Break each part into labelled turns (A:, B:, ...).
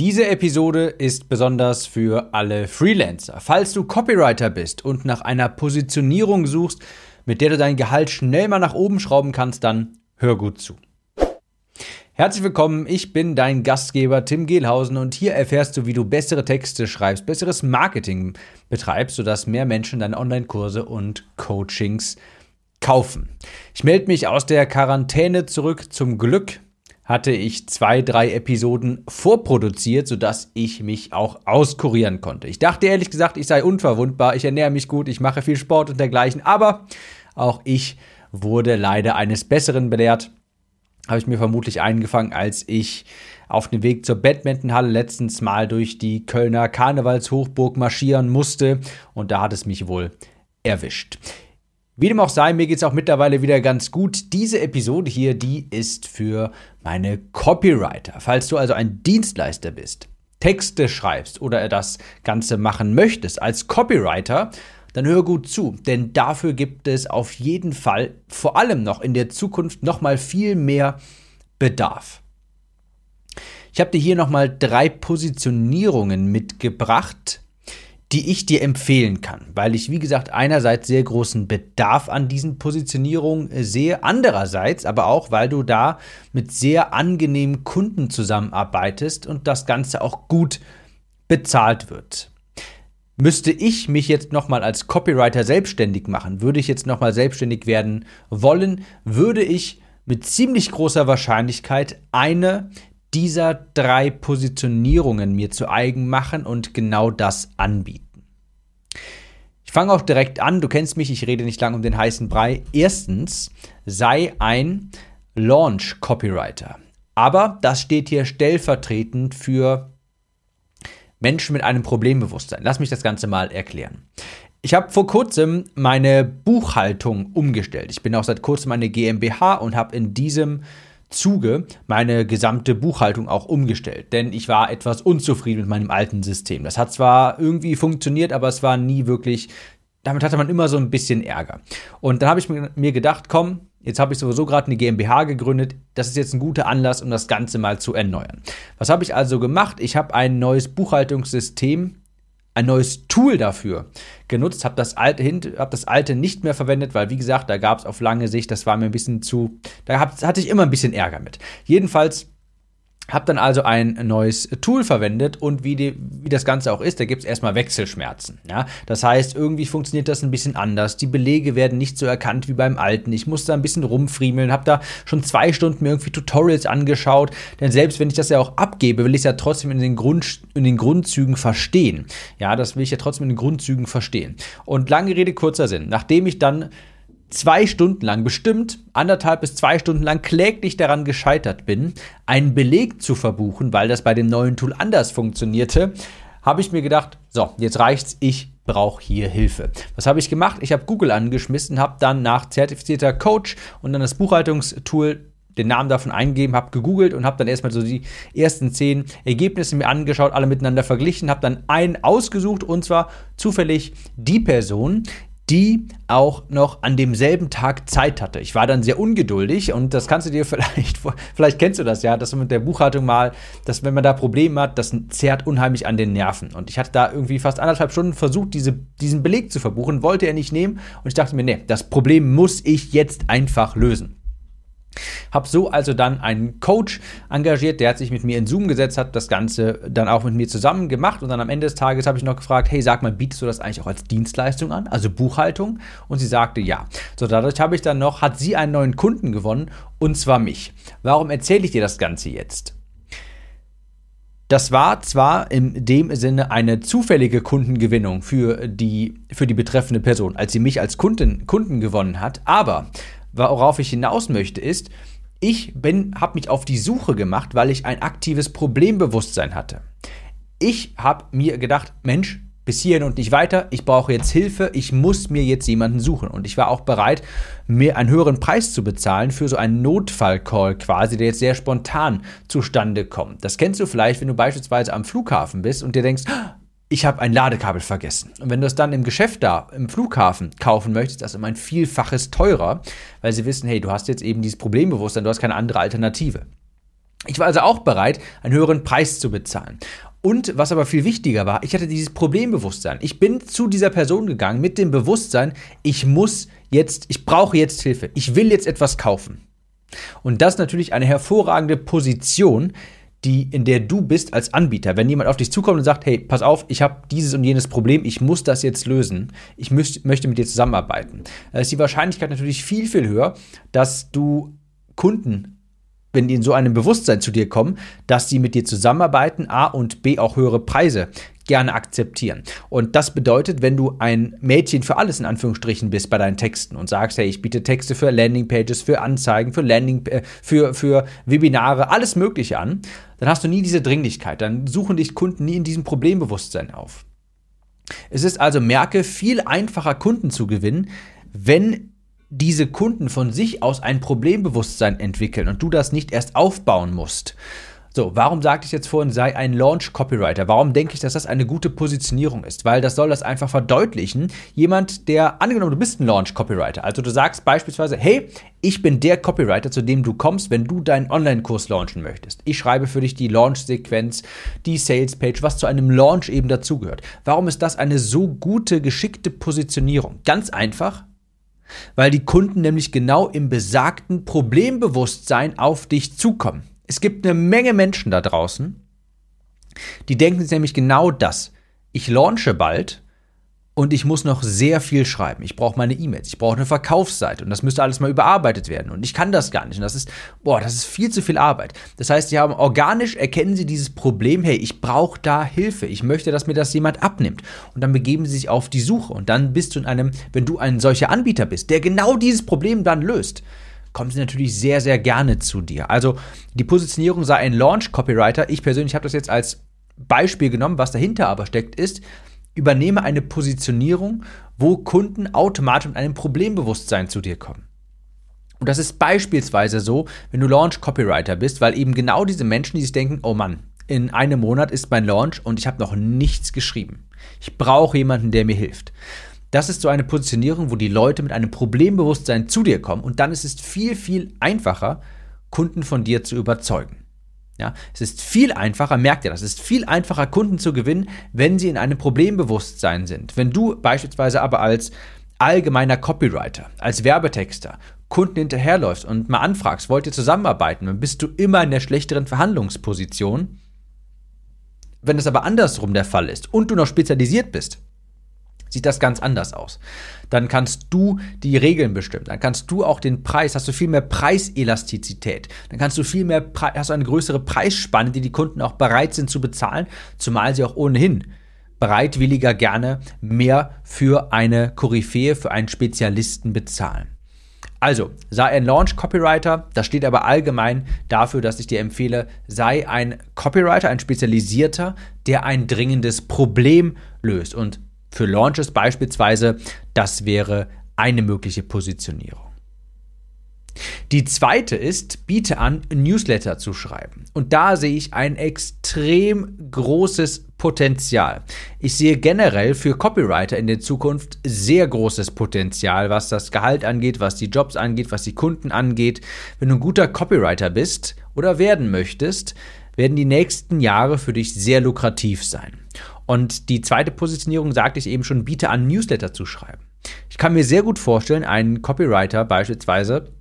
A: Diese Episode ist besonders für alle Freelancer. Falls du Copywriter bist und nach einer Positionierung suchst, mit der du dein Gehalt schnell mal nach oben schrauben kannst, dann hör gut zu. Herzlich willkommen, ich bin dein Gastgeber Tim Gehlhausen und hier erfährst du, wie du bessere Texte schreibst, besseres Marketing betreibst, sodass mehr Menschen deine Online-Kurse und Coachings kaufen. Ich melde mich aus der Quarantäne zurück. Zum Glück hatte ich zwei, drei Episoden vorproduziert, sodass ich mich auch auskurieren konnte. Ich dachte ehrlich gesagt, ich sei unverwundbar, ich ernähre mich gut, ich mache viel Sport und dergleichen, aber auch ich wurde leider eines Besseren belehrt. Habe ich mir vermutlich eingefangen, als ich auf dem Weg zur Badmintonhalle letztens mal durch die Kölner Karnevalshochburg marschieren musste und da hat es mich wohl erwischt. Wie dem auch sei, mir geht es auch mittlerweile wieder ganz gut. Diese Episode hier, die ist für meine Copywriter. Falls du also ein Dienstleister bist, Texte schreibst oder das Ganze machen möchtest als Copywriter, dann hör gut zu, denn dafür gibt es auf jeden Fall vor allem noch in der Zukunft noch mal viel mehr Bedarf. Ich habe dir hier noch mal drei Positionierungen mitgebracht, die ich dir empfehlen kann, weil ich, wie gesagt, einerseits sehr großen Bedarf an diesen Positionierungen sehe, andererseits aber auch, weil du da mit sehr angenehmen Kunden zusammenarbeitest und das Ganze auch gut bezahlt wird. Müsste ich mich jetzt nochmal als Copywriter selbstständig machen, würde ich jetzt nochmal selbstständig werden wollen, würde ich mit ziemlich großer Wahrscheinlichkeit eine dieser drei Positionierungen mir zu eigen machen und genau das anbieten. Ich fange auch direkt an, du kennst mich, ich rede nicht lange um den heißen Brei. Erstens, sei ein Launch Copywriter. Aber das steht hier stellvertretend für Menschen mit einem Problembewusstsein. Lass mich das Ganze mal erklären. Ich habe vor kurzem meine Buchhaltung umgestellt. Ich bin auch seit kurzem eine GmbH und habe in diesem Zuge meine gesamte Buchhaltung auch umgestellt, denn ich war etwas unzufrieden mit meinem alten System. Das hat zwar irgendwie funktioniert, aber es war nie wirklich, damit hatte man immer so ein bisschen Ärger. Und dann habe ich mir gedacht, komm, jetzt habe ich sowieso gerade eine GmbH gegründet, das ist jetzt ein guter Anlass, um das Ganze mal zu erneuern. Was habe ich also gemacht? Ich habe ein neues Buchhaltungssystem ein neues Tool dafür genutzt, habe das, alte, hab das alte nicht mehr verwendet, weil wie gesagt, da gab es auf lange Sicht, das war mir ein bisschen zu, da hatte ich immer ein bisschen Ärger mit. Jedenfalls habe dann also ein neues Tool verwendet und wie, die, wie das Ganze auch ist, da gibt es erstmal Wechselschmerzen. Ja? Das heißt, irgendwie funktioniert das ein bisschen anders. Die Belege werden nicht so erkannt wie beim alten. Ich musste da ein bisschen rumfriemeln, habe da schon zwei Stunden mir irgendwie Tutorials angeschaut. Denn selbst wenn ich das ja auch abgebe, will ich es ja trotzdem in den, Grund, in den Grundzügen verstehen. Ja, das will ich ja trotzdem in den Grundzügen verstehen. Und lange Rede, kurzer Sinn. Nachdem ich dann zwei Stunden lang, bestimmt anderthalb bis zwei Stunden lang kläglich daran gescheitert bin, einen Beleg zu verbuchen, weil das bei dem neuen Tool anders funktionierte, habe ich mir gedacht, so, jetzt reicht's, ich brauche hier Hilfe. Was habe ich gemacht? Ich habe Google angeschmissen, habe dann nach zertifizierter Coach und dann das Buchhaltungstool den Namen davon eingegeben, habe gegoogelt und habe dann erstmal so die ersten zehn Ergebnisse mir angeschaut, alle miteinander verglichen, habe dann einen ausgesucht und zwar zufällig die Person, die auch noch an demselben Tag Zeit hatte. Ich war dann sehr ungeduldig und das kannst du dir vielleicht, vielleicht kennst du das ja, dass du mit der Buchhaltung mal, dass wenn man da Probleme hat, das zerrt unheimlich an den Nerven. Und ich hatte da irgendwie fast anderthalb Stunden versucht, diese, diesen Beleg zu verbuchen, wollte er nicht nehmen und ich dachte mir, nee, das Problem muss ich jetzt einfach lösen. Hab so also dann einen Coach engagiert, der hat sich mit mir in Zoom gesetzt, hat das Ganze dann auch mit mir zusammen gemacht und dann am Ende des Tages habe ich noch gefragt, hey, sag mal, bietest du das eigentlich auch als Dienstleistung an, also Buchhaltung? Und sie sagte ja. So, dadurch habe ich dann noch, hat sie einen neuen Kunden gewonnen und zwar mich. Warum erzähle ich dir das Ganze jetzt? Das war zwar in dem Sinne eine zufällige Kundengewinnung für die, für die betreffende Person, als sie mich als Kunden, Kunden gewonnen hat, aber worauf ich hinaus möchte, ist, ich habe mich auf die Suche gemacht, weil ich ein aktives Problembewusstsein hatte. Ich habe mir gedacht, Mensch, bis hierhin und nicht weiter, ich brauche jetzt Hilfe, ich muss mir jetzt jemanden suchen. Und ich war auch bereit, mir einen höheren Preis zu bezahlen für so einen Notfallcall quasi, der jetzt sehr spontan zustande kommt. Das kennst du vielleicht, wenn du beispielsweise am Flughafen bist und dir denkst, ich habe ein Ladekabel vergessen. Und wenn du es dann im Geschäft da, im Flughafen kaufen möchtest, das ist immer ein Vielfaches teurer, weil sie wissen, hey, du hast jetzt eben dieses Problembewusstsein, du hast keine andere Alternative. Ich war also auch bereit, einen höheren Preis zu bezahlen. Und was aber viel wichtiger war, ich hatte dieses Problembewusstsein. Ich bin zu dieser Person gegangen mit dem Bewusstsein, ich muss jetzt, ich brauche jetzt Hilfe. Ich will jetzt etwas kaufen. Und das ist natürlich eine hervorragende Position, die, in der du bist als Anbieter. Wenn jemand auf dich zukommt und sagt, hey, pass auf, ich habe dieses und jenes Problem, ich muss das jetzt lösen, ich müß, möchte mit dir zusammenarbeiten, da ist die Wahrscheinlichkeit natürlich viel, viel höher, dass du Kunden wenn die in so einem Bewusstsein zu dir kommen, dass sie mit dir zusammenarbeiten, A und B auch höhere Preise gerne akzeptieren. Und das bedeutet, wenn du ein Mädchen für alles in Anführungsstrichen bist bei deinen Texten und sagst, hey, ich biete Texte für Landingpages, für Anzeigen, für Landing, äh, für, für Webinare, alles Mögliche an, dann hast du nie diese Dringlichkeit. Dann suchen dich Kunden nie in diesem Problembewusstsein auf. Es ist also, merke, viel einfacher Kunden zu gewinnen, wenn diese Kunden von sich aus ein Problembewusstsein entwickeln und du das nicht erst aufbauen musst. So, warum sagte ich jetzt vorhin, sei ein Launch-Copywriter? Warum denke ich, dass das eine gute Positionierung ist? Weil das soll das einfach verdeutlichen. Jemand, der, angenommen, du bist ein Launch-Copywriter, also du sagst beispielsweise, hey, ich bin der Copywriter, zu dem du kommst, wenn du deinen Online-Kurs launchen möchtest. Ich schreibe für dich die Launch-Sequenz, die Sales-Page, was zu einem Launch eben dazugehört. Warum ist das eine so gute, geschickte Positionierung? Ganz einfach, weil die Kunden nämlich genau im besagten Problembewusstsein auf dich zukommen. Es gibt eine Menge Menschen da draußen, die denken sich nämlich genau das. Ich launche bald und ich muss noch sehr viel schreiben. Ich brauche meine E-Mails, ich brauche eine Verkaufsseite und das müsste alles mal überarbeitet werden und ich kann das gar nicht und das ist boah, das ist viel zu viel Arbeit. Das heißt, sie haben organisch erkennen sie dieses Problem, hey, ich brauche da Hilfe. Ich möchte, dass mir das jemand abnimmt und dann begeben sie sich auf die Suche und dann bist du in einem, wenn du ein solcher Anbieter bist, der genau dieses Problem dann löst, kommen sie natürlich sehr sehr gerne zu dir. Also, die Positionierung sei ein Launch Copywriter. Ich persönlich habe das jetzt als Beispiel genommen, was dahinter aber steckt ist, übernehme eine Positionierung, wo Kunden automatisch mit einem Problembewusstsein zu dir kommen. Und das ist beispielsweise so, wenn du Launch Copywriter bist, weil eben genau diese Menschen, die sich denken, oh Mann, in einem Monat ist mein Launch und ich habe noch nichts geschrieben. Ich brauche jemanden, der mir hilft. Das ist so eine Positionierung, wo die Leute mit einem Problembewusstsein zu dir kommen und dann ist es viel, viel einfacher, Kunden von dir zu überzeugen. Ja, es ist viel einfacher, merkt ihr das, es ist viel einfacher, Kunden zu gewinnen, wenn sie in einem Problembewusstsein sind. Wenn du beispielsweise aber als allgemeiner Copywriter, als Werbetexter Kunden hinterherläufst und mal anfragst, wollt ihr zusammenarbeiten, dann bist du immer in der schlechteren Verhandlungsposition. Wenn es aber andersrum der Fall ist und du noch spezialisiert bist, sieht das ganz anders aus. Dann kannst du die Regeln bestimmen. Dann kannst du auch den Preis, hast du viel mehr Preiselastizität. Dann kannst du viel mehr, hast du eine größere Preisspanne, die die Kunden auch bereit sind zu bezahlen, zumal sie auch ohnehin bereitwilliger gerne mehr für eine Koryphäe, für einen Spezialisten bezahlen. Also, sei ein Launch Copywriter, das steht aber allgemein dafür, dass ich dir empfehle, sei ein Copywriter, ein Spezialisierter, der ein dringendes Problem löst. Und für Launches beispielsweise, das wäre eine mögliche Positionierung. Die zweite ist, biete an, Newsletter zu schreiben. Und da sehe ich ein extrem großes Potenzial. Ich sehe generell für Copywriter in der Zukunft sehr großes Potenzial, was das Gehalt angeht, was die Jobs angeht, was die Kunden angeht. Wenn du ein guter Copywriter bist oder werden möchtest, werden die nächsten Jahre für dich sehr lukrativ sein. Und die zweite Positionierung sagte ich eben schon, biete an, Newsletter zu schreiben. Ich kann mir sehr gut vorstellen, einen Copywriter beispielsweise,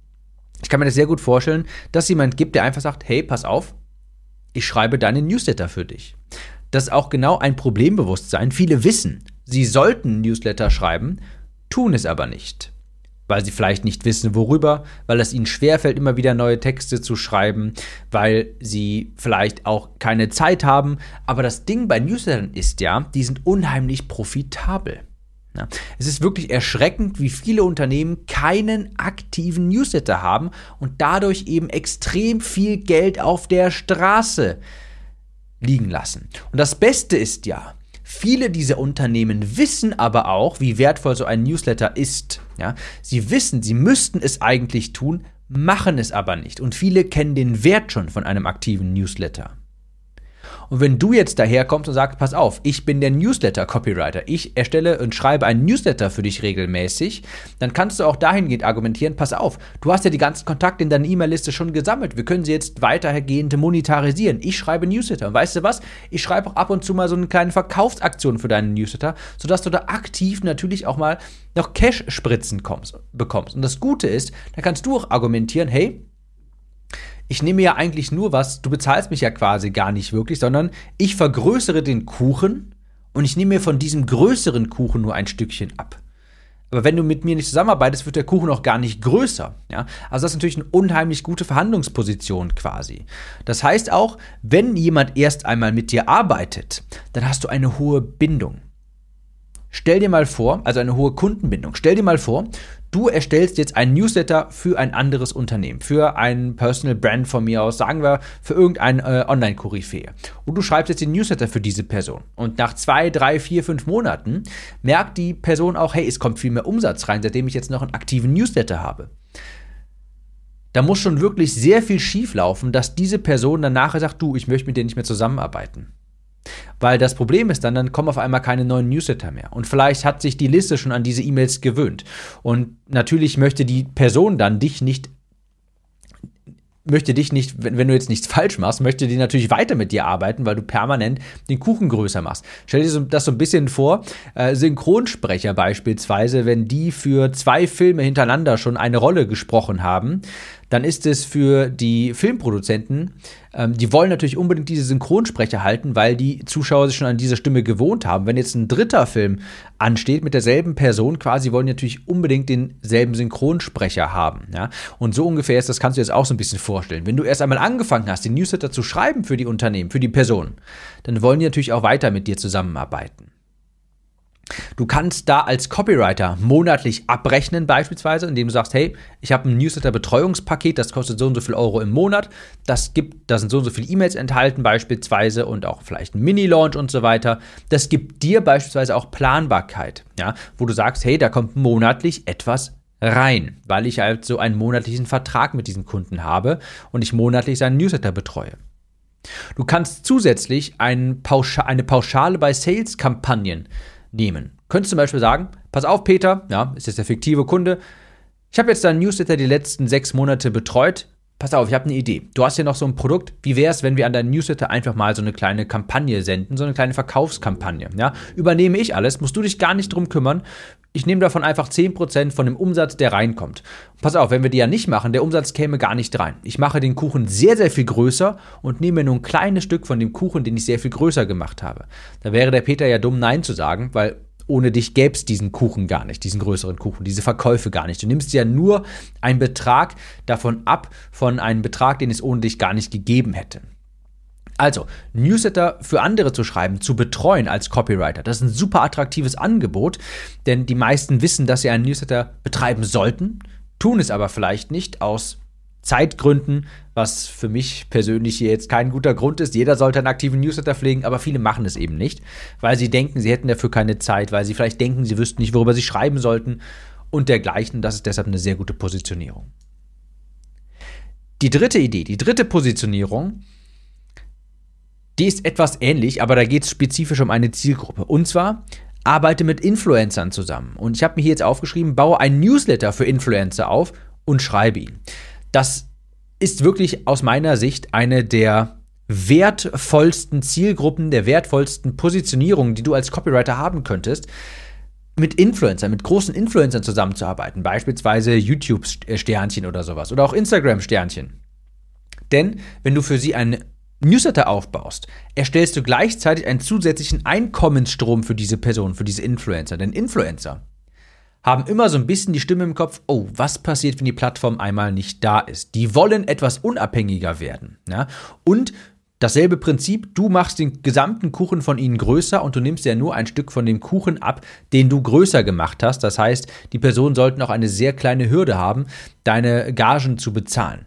A: ich kann mir das sehr gut vorstellen, dass jemand gibt, der einfach sagt, hey, pass auf, ich schreibe deinen Newsletter für dich. Das ist auch genau ein Problembewusstsein. Viele wissen, sie sollten Newsletter schreiben, tun es aber nicht weil sie vielleicht nicht wissen, worüber, weil es ihnen schwerfällt, immer wieder neue Texte zu schreiben, weil sie vielleicht auch keine Zeit haben. Aber das Ding bei Newslettern ist ja, die sind unheimlich profitabel. Ja, es ist wirklich erschreckend, wie viele Unternehmen keinen aktiven Newsletter haben und dadurch eben extrem viel Geld auf der Straße liegen lassen. Und das Beste ist ja, Viele dieser Unternehmen wissen aber auch, wie wertvoll so ein Newsletter ist. Ja? Sie wissen, sie müssten es eigentlich tun, machen es aber nicht. Und viele kennen den Wert schon von einem aktiven Newsletter. Und wenn du jetzt daherkommst und sagst, pass auf, ich bin der Newsletter-Copywriter, ich erstelle und schreibe einen Newsletter für dich regelmäßig, dann kannst du auch dahingehend argumentieren, pass auf, du hast ja die ganzen Kontakte in deiner E-Mail-Liste schon gesammelt, wir können sie jetzt weitergehend monetarisieren. Ich schreibe Newsletter und weißt du was? Ich schreibe auch ab und zu mal so eine kleine Verkaufsaktion für deinen Newsletter, sodass du da aktiv natürlich auch mal noch Cash-Spritzen bekommst. Und das Gute ist, da kannst du auch argumentieren, hey, ich nehme ja eigentlich nur was, du bezahlst mich ja quasi gar nicht wirklich, sondern ich vergrößere den Kuchen und ich nehme mir von diesem größeren Kuchen nur ein Stückchen ab. Aber wenn du mit mir nicht zusammenarbeitest, wird der Kuchen auch gar nicht größer. Ja? Also das ist natürlich eine unheimlich gute Verhandlungsposition quasi. Das heißt auch, wenn jemand erst einmal mit dir arbeitet, dann hast du eine hohe Bindung. Stell dir mal vor, also eine hohe Kundenbindung. Stell dir mal vor, du erstellst jetzt einen Newsletter für ein anderes Unternehmen, für ein Personal Brand von mir aus, sagen wir für irgendein äh, Online-Koryphäe. Und du schreibst jetzt den Newsletter für diese Person. Und nach zwei, drei, vier, fünf Monaten merkt die Person auch, hey, es kommt viel mehr Umsatz rein, seitdem ich jetzt noch einen aktiven Newsletter habe. Da muss schon wirklich sehr viel schief laufen, dass diese Person dann nachher sagt, du, ich möchte mit dir nicht mehr zusammenarbeiten. Weil das Problem ist dann, dann kommen auf einmal keine neuen Newsletter mehr. Und vielleicht hat sich die Liste schon an diese E-Mails gewöhnt. Und natürlich möchte die Person dann dich nicht möchte dich nicht, wenn, wenn, du jetzt nichts falsch machst, möchte die natürlich weiter mit dir arbeiten, weil du permanent den Kuchen größer machst. Stell dir das so ein bisschen vor, äh, Synchronsprecher beispielsweise, wenn die für zwei Filme hintereinander schon eine Rolle gesprochen haben, dann ist es für die Filmproduzenten, ähm, die wollen natürlich unbedingt diese Synchronsprecher halten, weil die Zuschauer sich schon an diese Stimme gewohnt haben. Wenn jetzt ein dritter Film ansteht mit derselben Person, quasi wollen die natürlich unbedingt denselben Synchronsprecher haben. Ja? Und so ungefähr ist das, kannst du jetzt auch so ein bisschen vorstellen. Wenn du erst einmal angefangen hast, den Newsletter zu schreiben für die Unternehmen, für die Person, dann wollen die natürlich auch weiter mit dir zusammenarbeiten. Du kannst da als Copywriter monatlich abrechnen, beispielsweise, indem du sagst, hey, ich habe ein Newsletter-Betreuungspaket, das kostet so und so viel Euro im Monat. Das gibt, da sind so und so viele E-Mails enthalten, beispielsweise, und auch vielleicht ein Mini-Launch und so weiter. Das gibt dir beispielsweise auch Planbarkeit, ja, wo du sagst, hey, da kommt monatlich etwas rein, weil ich halt so einen monatlichen Vertrag mit diesem Kunden habe und ich monatlich seinen Newsletter betreue. Du kannst zusätzlich ein Pauscha eine Pauschale bei Sales-Kampagnen nehmen. Könntest zum Beispiel sagen, pass auf, Peter, ja, ist jetzt der fiktive Kunde. Ich habe jetzt deinen Newsletter die letzten sechs Monate betreut. Pass auf, ich habe eine Idee. Du hast hier noch so ein Produkt. Wie wäre es, wenn wir an deinen Newsletter einfach mal so eine kleine Kampagne senden, so eine kleine Verkaufskampagne? Ja? Übernehme ich alles, musst du dich gar nicht drum kümmern. Ich nehme davon einfach 10% von dem Umsatz, der reinkommt. Pass auf, wenn wir die ja nicht machen, der Umsatz käme gar nicht rein. Ich mache den Kuchen sehr, sehr viel größer und nehme nur ein kleines Stück von dem Kuchen, den ich sehr viel größer gemacht habe. Da wäre der Peter ja dumm, Nein zu sagen, weil ohne dich gäbe es diesen Kuchen gar nicht, diesen größeren Kuchen, diese Verkäufe gar nicht. Du nimmst ja nur einen Betrag davon ab, von einem Betrag, den es ohne dich gar nicht gegeben hätte. Also, Newsletter für andere zu schreiben, zu betreuen als Copywriter, das ist ein super attraktives Angebot, denn die meisten wissen, dass sie einen Newsletter betreiben sollten, tun es aber vielleicht nicht aus Zeitgründen, was für mich persönlich hier jetzt kein guter Grund ist. Jeder sollte einen aktiven Newsletter pflegen, aber viele machen es eben nicht, weil sie denken, sie hätten dafür keine Zeit, weil sie vielleicht denken, sie wüssten nicht, worüber sie schreiben sollten und dergleichen. Das ist deshalb eine sehr gute Positionierung. Die dritte Idee, die dritte Positionierung die ist etwas ähnlich, aber da geht es spezifisch um eine Zielgruppe. Und zwar arbeite mit Influencern zusammen. Und ich habe mir hier jetzt aufgeschrieben, baue ein Newsletter für Influencer auf und schreibe ihn. Das ist wirklich aus meiner Sicht eine der wertvollsten Zielgruppen, der wertvollsten Positionierungen, die du als Copywriter haben könntest, mit Influencern, mit großen Influencern zusammenzuarbeiten, beispielsweise YouTube-Sternchen oder sowas oder auch Instagram-Sternchen. Denn wenn du für sie ein Newsletter aufbaust, erstellst du gleichzeitig einen zusätzlichen Einkommensstrom für diese Person, für diese Influencer. Denn Influencer haben immer so ein bisschen die Stimme im Kopf, oh, was passiert, wenn die Plattform einmal nicht da ist? Die wollen etwas unabhängiger werden. Ja? Und dasselbe Prinzip, du machst den gesamten Kuchen von ihnen größer und du nimmst ja nur ein Stück von dem Kuchen ab, den du größer gemacht hast. Das heißt, die Personen sollten auch eine sehr kleine Hürde haben, deine Gagen zu bezahlen.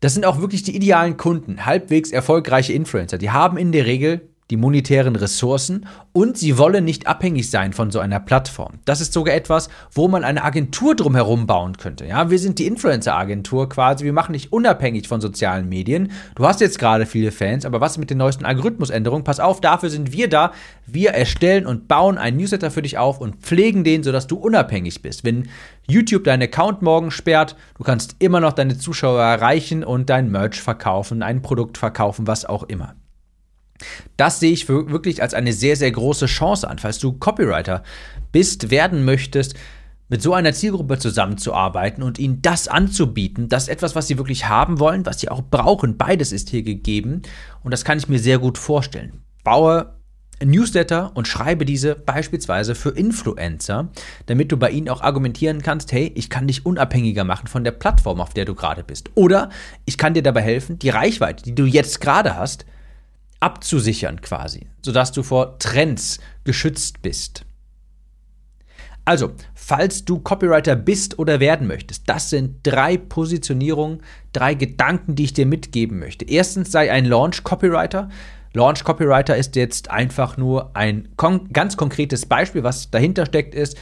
A: Das sind auch wirklich die idealen Kunden, halbwegs erfolgreiche Influencer. Die haben in der Regel, die monetären Ressourcen und sie wollen nicht abhängig sein von so einer Plattform. Das ist sogar etwas, wo man eine Agentur drumherum bauen könnte. Ja, wir sind die Influencer-Agentur quasi. Wir machen dich unabhängig von sozialen Medien. Du hast jetzt gerade viele Fans, aber was mit den neuesten Algorithmusänderungen? Pass auf, dafür sind wir da. Wir erstellen und bauen einen Newsletter für dich auf und pflegen den, sodass du unabhängig bist. Wenn YouTube deinen Account morgen sperrt, du kannst immer noch deine Zuschauer erreichen und dein Merch verkaufen, ein Produkt verkaufen, was auch immer. Das sehe ich wirklich als eine sehr, sehr große Chance an, falls du Copywriter bist, werden möchtest, mit so einer Zielgruppe zusammenzuarbeiten und ihnen das anzubieten. Das ist etwas, was sie wirklich haben wollen, was sie auch brauchen. Beides ist hier gegeben und das kann ich mir sehr gut vorstellen. Baue Newsletter und schreibe diese beispielsweise für Influencer, damit du bei ihnen auch argumentieren kannst, hey, ich kann dich unabhängiger machen von der Plattform, auf der du gerade bist. Oder ich kann dir dabei helfen, die Reichweite, die du jetzt gerade hast, abzusichern quasi, sodass du vor Trends geschützt bist. Also, falls du Copywriter bist oder werden möchtest, das sind drei Positionierungen, drei Gedanken, die ich dir mitgeben möchte. Erstens sei ein Launch Copywriter. Launch Copywriter ist jetzt einfach nur ein kon ganz konkretes Beispiel, was dahinter steckt, ist,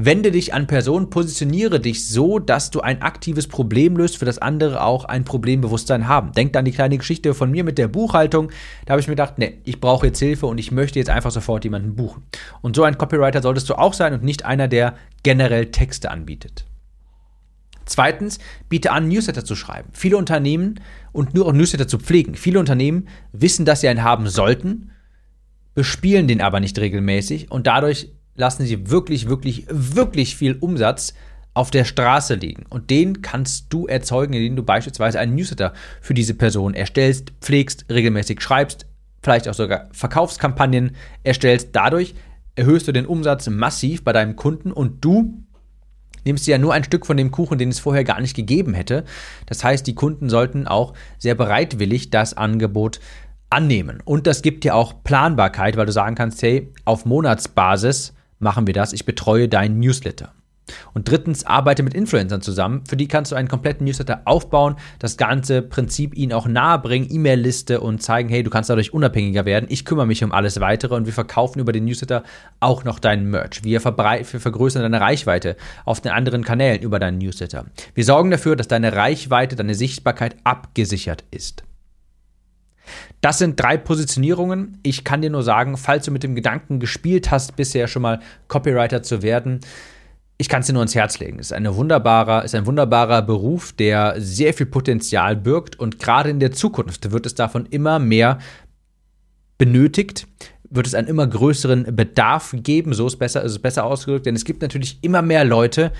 A: Wende dich an Personen, positioniere dich so, dass du ein aktives Problem löst, für das andere auch ein Problembewusstsein haben. Denk an die kleine Geschichte von mir mit der Buchhaltung. Da habe ich mir gedacht, nee, ich brauche jetzt Hilfe und ich möchte jetzt einfach sofort jemanden buchen. Und so ein Copywriter solltest du auch sein und nicht einer, der generell Texte anbietet. Zweitens, biete an, Newsletter zu schreiben. Viele Unternehmen und nur auch Newsletter zu pflegen. Viele Unternehmen wissen, dass sie einen haben sollten, bespielen den aber nicht regelmäßig und dadurch lassen sie wirklich, wirklich, wirklich viel Umsatz auf der Straße liegen. Und den kannst du erzeugen, indem du beispielsweise einen Newsletter für diese Person erstellst, pflegst, regelmäßig schreibst, vielleicht auch sogar Verkaufskampagnen erstellst. Dadurch erhöhst du den Umsatz massiv bei deinem Kunden und du nimmst ja nur ein Stück von dem Kuchen, den es vorher gar nicht gegeben hätte. Das heißt, die Kunden sollten auch sehr bereitwillig das Angebot annehmen. Und das gibt dir auch Planbarkeit, weil du sagen kannst, hey, auf Monatsbasis machen wir das. Ich betreue deinen Newsletter. Und drittens, arbeite mit Influencern zusammen. Für die kannst du einen kompletten Newsletter aufbauen, das ganze Prinzip ihnen auch nahebringen, E-Mail-Liste und zeigen, hey, du kannst dadurch unabhängiger werden. Ich kümmere mich um alles weitere und wir verkaufen über den Newsletter auch noch deinen Merch. Wir, wir vergrößern deine Reichweite auf den anderen Kanälen über deinen Newsletter. Wir sorgen dafür, dass deine Reichweite, deine Sichtbarkeit abgesichert ist. Das sind drei Positionierungen. Ich kann dir nur sagen, falls du mit dem Gedanken gespielt hast, bisher schon mal Copywriter zu werden, ich kann es dir nur ins Herz legen. Es ist, eine wunderbarer, ist ein wunderbarer Beruf, der sehr viel Potenzial birgt und gerade in der Zukunft wird es davon immer mehr benötigt, wird es einen immer größeren Bedarf geben, so ist besser, ist es besser ausgedrückt, denn es gibt natürlich immer mehr Leute,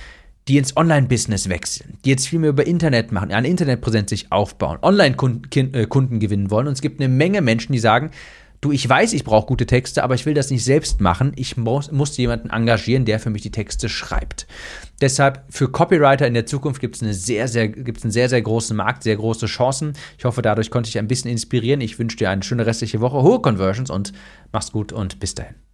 A: die ins Online-Business wechseln, die jetzt viel mehr über Internet machen, eine Internetpräsenz sich aufbauen, Online-Kunden äh, gewinnen wollen. Und es gibt eine Menge Menschen, die sagen, du, ich weiß, ich brauche gute Texte, aber ich will das nicht selbst machen. Ich muss, muss jemanden engagieren, der für mich die Texte schreibt. Deshalb für Copywriter in der Zukunft gibt es eine sehr, sehr, gibt's einen sehr, sehr großen Markt, sehr große Chancen. Ich hoffe, dadurch konnte ich ein bisschen inspirieren. Ich wünsche dir eine schöne restliche Woche, hohe Conversions und mach's gut und bis dahin.